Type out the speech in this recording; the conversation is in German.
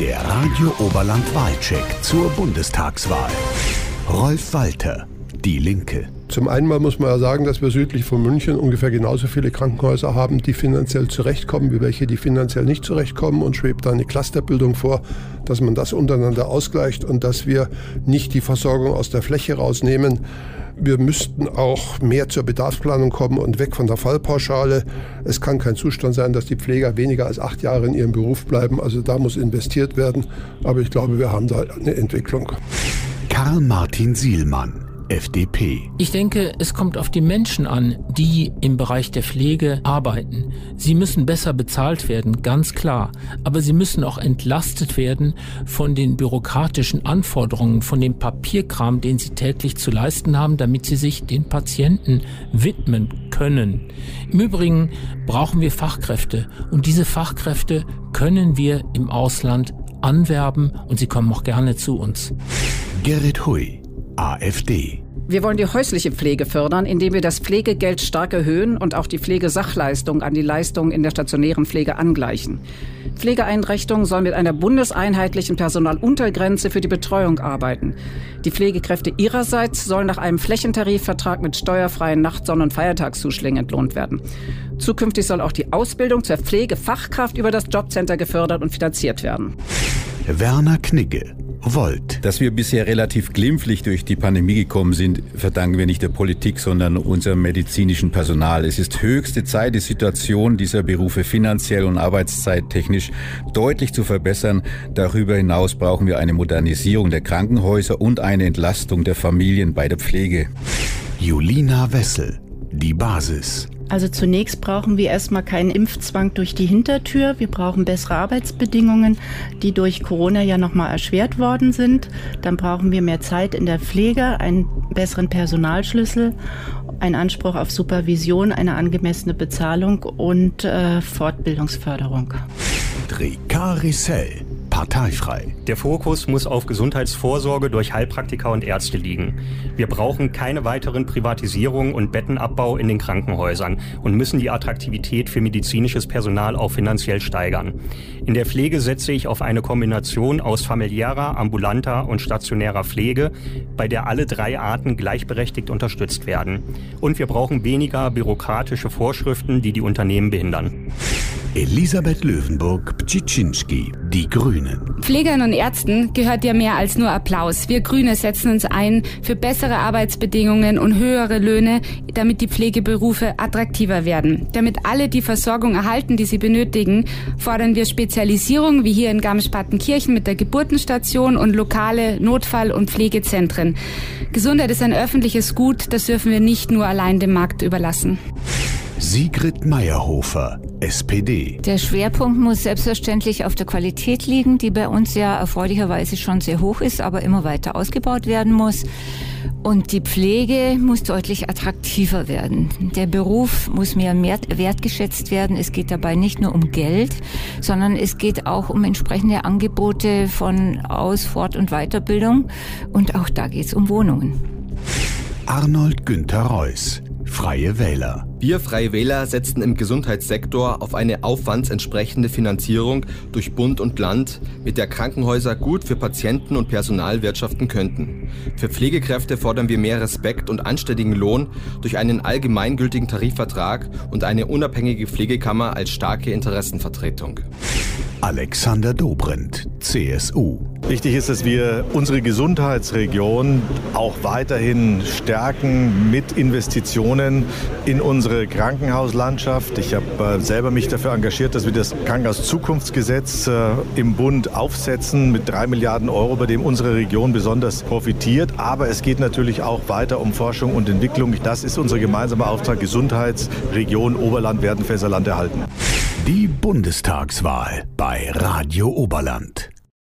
Der Radio Oberland Wahlcheck zur Bundestagswahl. Rolf Walter, Die Linke. Zum einen muss man ja sagen, dass wir südlich von München ungefähr genauso viele Krankenhäuser haben, die finanziell zurechtkommen, wie welche, die finanziell nicht zurechtkommen und schwebt da eine Clusterbildung vor, dass man das untereinander ausgleicht und dass wir nicht die Versorgung aus der Fläche rausnehmen. Wir müssten auch mehr zur Bedarfsplanung kommen und weg von der Fallpauschale. Es kann kein Zustand sein, dass die Pfleger weniger als acht Jahre in ihrem Beruf bleiben. Also da muss investiert werden. Aber ich glaube, wir haben da eine Entwicklung. Karl Martin Sielmann. FDP. Ich denke, es kommt auf die Menschen an, die im Bereich der Pflege arbeiten. Sie müssen besser bezahlt werden, ganz klar. Aber sie müssen auch entlastet werden von den bürokratischen Anforderungen, von dem Papierkram, den sie täglich zu leisten haben, damit sie sich den Patienten widmen können. Im Übrigen brauchen wir Fachkräfte und diese Fachkräfte können wir im Ausland anwerben und sie kommen auch gerne zu uns. Gerrit Hui. AfD. Wir wollen die häusliche Pflege fördern, indem wir das Pflegegeld stark erhöhen und auch die Pflegesachleistung an die Leistungen in der stationären Pflege angleichen. Pflegeeinrichtungen sollen mit einer bundeseinheitlichen Personaluntergrenze für die Betreuung arbeiten. Die Pflegekräfte ihrerseits sollen nach einem Flächentarifvertrag mit steuerfreien Nacht-, Sonn- und Feiertagszuschlägen entlohnt werden. Zukünftig soll auch die Ausbildung zur Pflegefachkraft über das Jobcenter gefördert und finanziert werden. Werner Knigge. Volt. Dass wir bisher relativ glimpflich durch die Pandemie gekommen sind, verdanken wir nicht der Politik, sondern unserem medizinischen Personal. Es ist höchste Zeit, die Situation dieser Berufe finanziell und arbeitszeittechnisch deutlich zu verbessern. Darüber hinaus brauchen wir eine Modernisierung der Krankenhäuser und eine Entlastung der Familien bei der Pflege. Julina Wessel. Die Basis. Also zunächst brauchen wir erstmal keinen Impfzwang durch die Hintertür. Wir brauchen bessere Arbeitsbedingungen, die durch Corona ja nochmal erschwert worden sind. Dann brauchen wir mehr Zeit in der Pflege, einen besseren Personalschlüssel, einen Anspruch auf Supervision, eine angemessene Bezahlung und äh, Fortbildungsförderung. Ricard parteifrei. Der Fokus muss auf Gesundheitsvorsorge durch Heilpraktiker und Ärzte liegen. Wir brauchen keine weiteren Privatisierungen und Bettenabbau in den Krankenhäusern und müssen die Attraktivität für medizinisches Personal auch finanziell steigern. In der Pflege setze ich auf eine Kombination aus familiärer, ambulanter und stationärer Pflege, bei der alle drei Arten gleichberechtigt unterstützt werden. Und wir brauchen weniger bürokratische Vorschriften, die die Unternehmen behindern. Elisabeth Löwenburg-Ptschiczynski, Die Grünen. Pflegern und Ärzten gehört ja mehr als nur Applaus. Wir Grüne setzen uns ein für bessere Arbeitsbedingungen und höhere Löhne, damit die Pflegeberufe attraktiver werden. Damit alle die Versorgung erhalten, die sie benötigen, fordern wir Spezialisierung, wie hier in Garmisch-Partenkirchen mit der Geburtenstation und lokale Notfall- und Pflegezentren. Gesundheit ist ein öffentliches Gut, das dürfen wir nicht nur allein dem Markt überlassen. Sigrid Meyerhofer, SPD. Der Schwerpunkt muss selbstverständlich auf der Qualität liegen, die bei uns ja erfreulicherweise schon sehr hoch ist, aber immer weiter ausgebaut werden muss. Und die Pflege muss deutlich attraktiver werden. Der Beruf muss mehr wertgeschätzt werden. Es geht dabei nicht nur um Geld, sondern es geht auch um entsprechende Angebote von Aus-, Fort- und Weiterbildung. Und auch da geht es um Wohnungen. Arnold Günther Reuss, Freie Wähler. Wir Freie Wähler setzen im Gesundheitssektor auf eine aufwandsentsprechende Finanzierung durch Bund und Land, mit der Krankenhäuser gut für Patienten und Personal wirtschaften könnten. Für Pflegekräfte fordern wir mehr Respekt und anständigen Lohn durch einen allgemeingültigen Tarifvertrag und eine unabhängige Pflegekammer als starke Interessenvertretung. Alexander Dobrindt, CSU. Wichtig ist, dass wir unsere Gesundheitsregion auch weiterhin stärken mit Investitionen in unsere Krankenhauslandschaft. Ich habe äh, selber mich dafür engagiert, dass wir das Krankenhauszukunftsgesetz äh, im Bund aufsetzen mit drei Milliarden Euro, bei dem unsere Region besonders profitiert. Aber es geht natürlich auch weiter um Forschung und Entwicklung. Das ist unser gemeinsamer Auftrag. Gesundheitsregion Oberland, Werdenfelser Land erhalten. Die Bundestagswahl bei Radio Oberland.